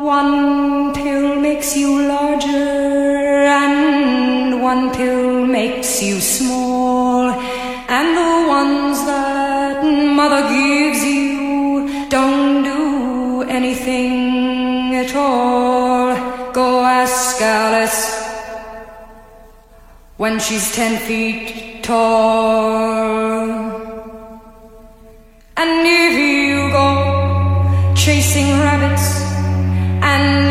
One pill makes you larger, and one pill makes you small, and the ones that mother gives you don't do anything at all. Go ask Alice when she's ten feet tall. And if you go chasing rabbits and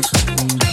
Thanks.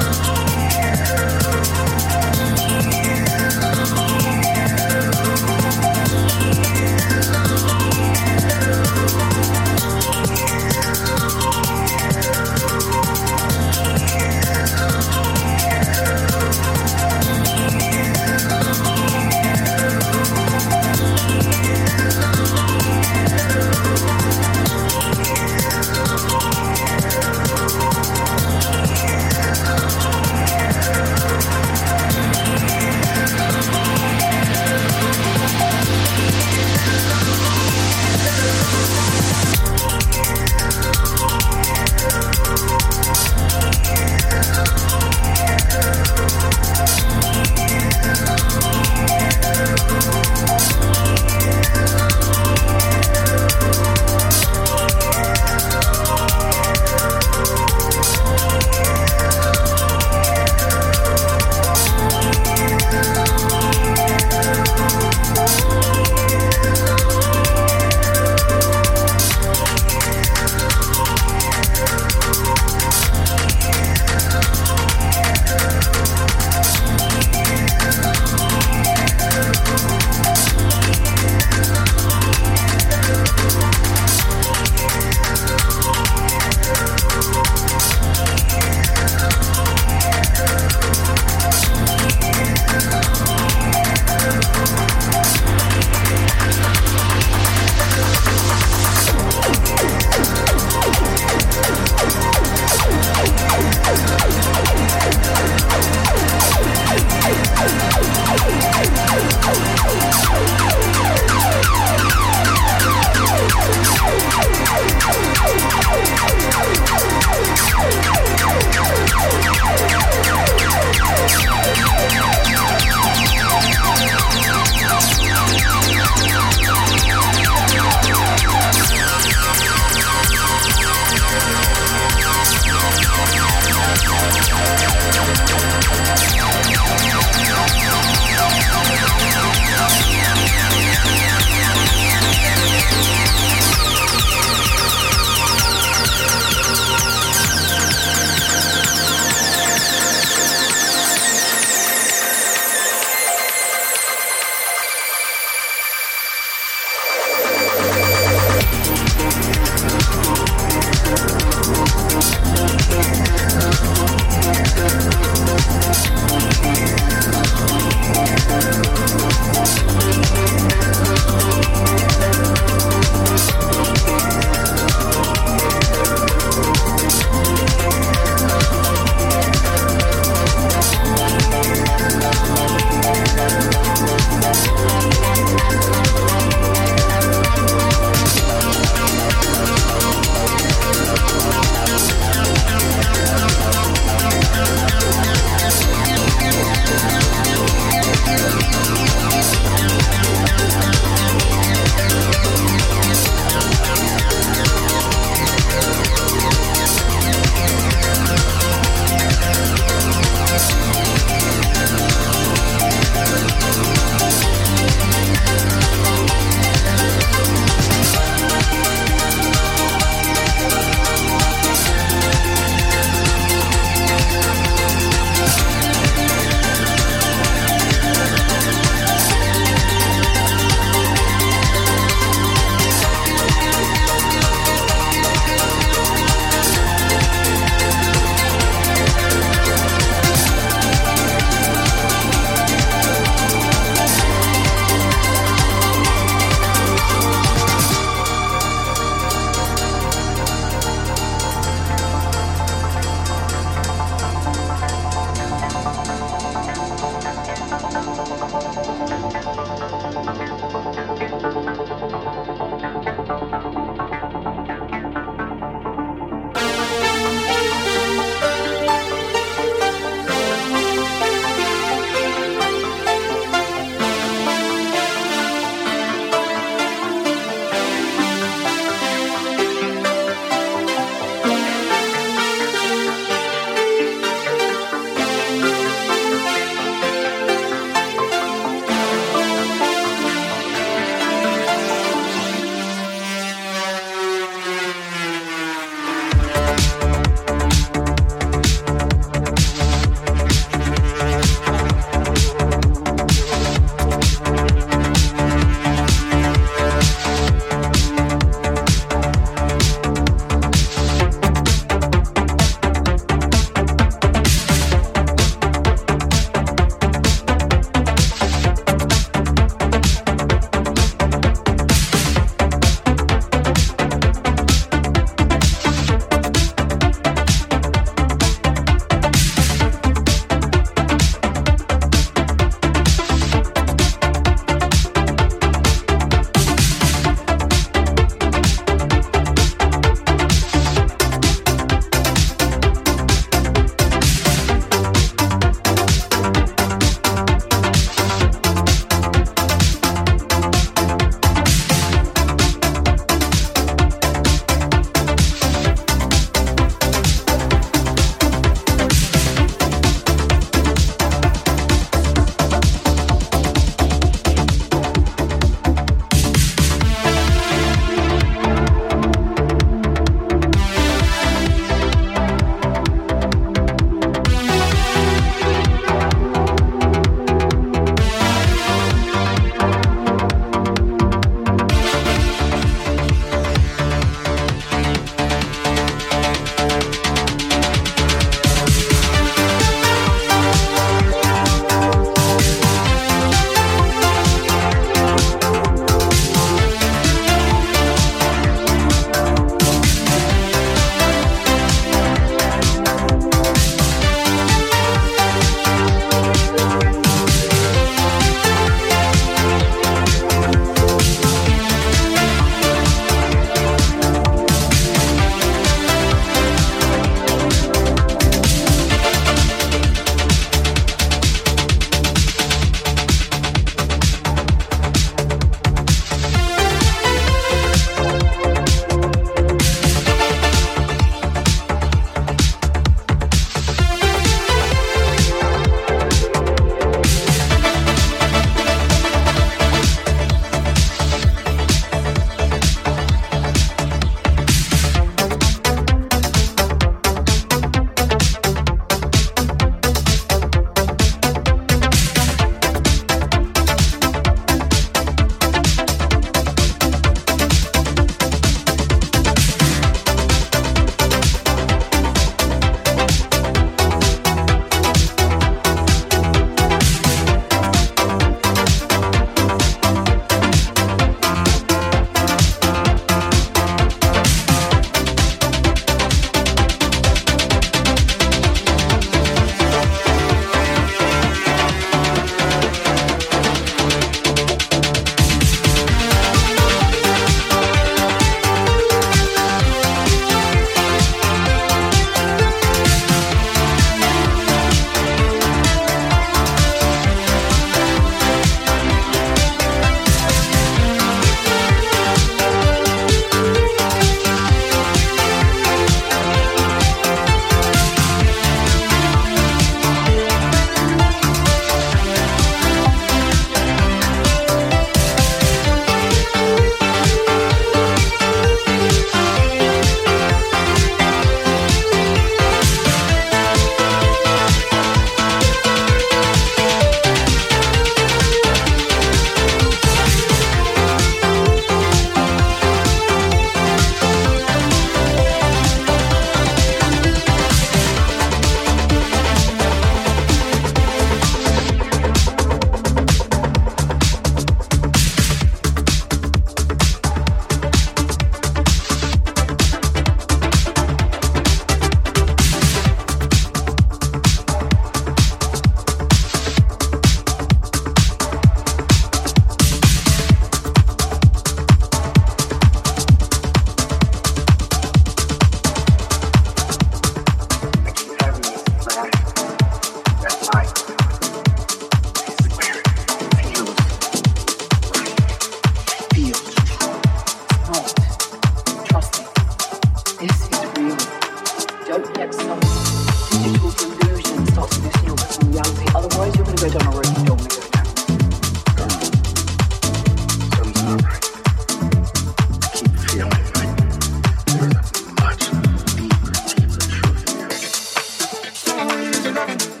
loving.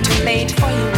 Too late for you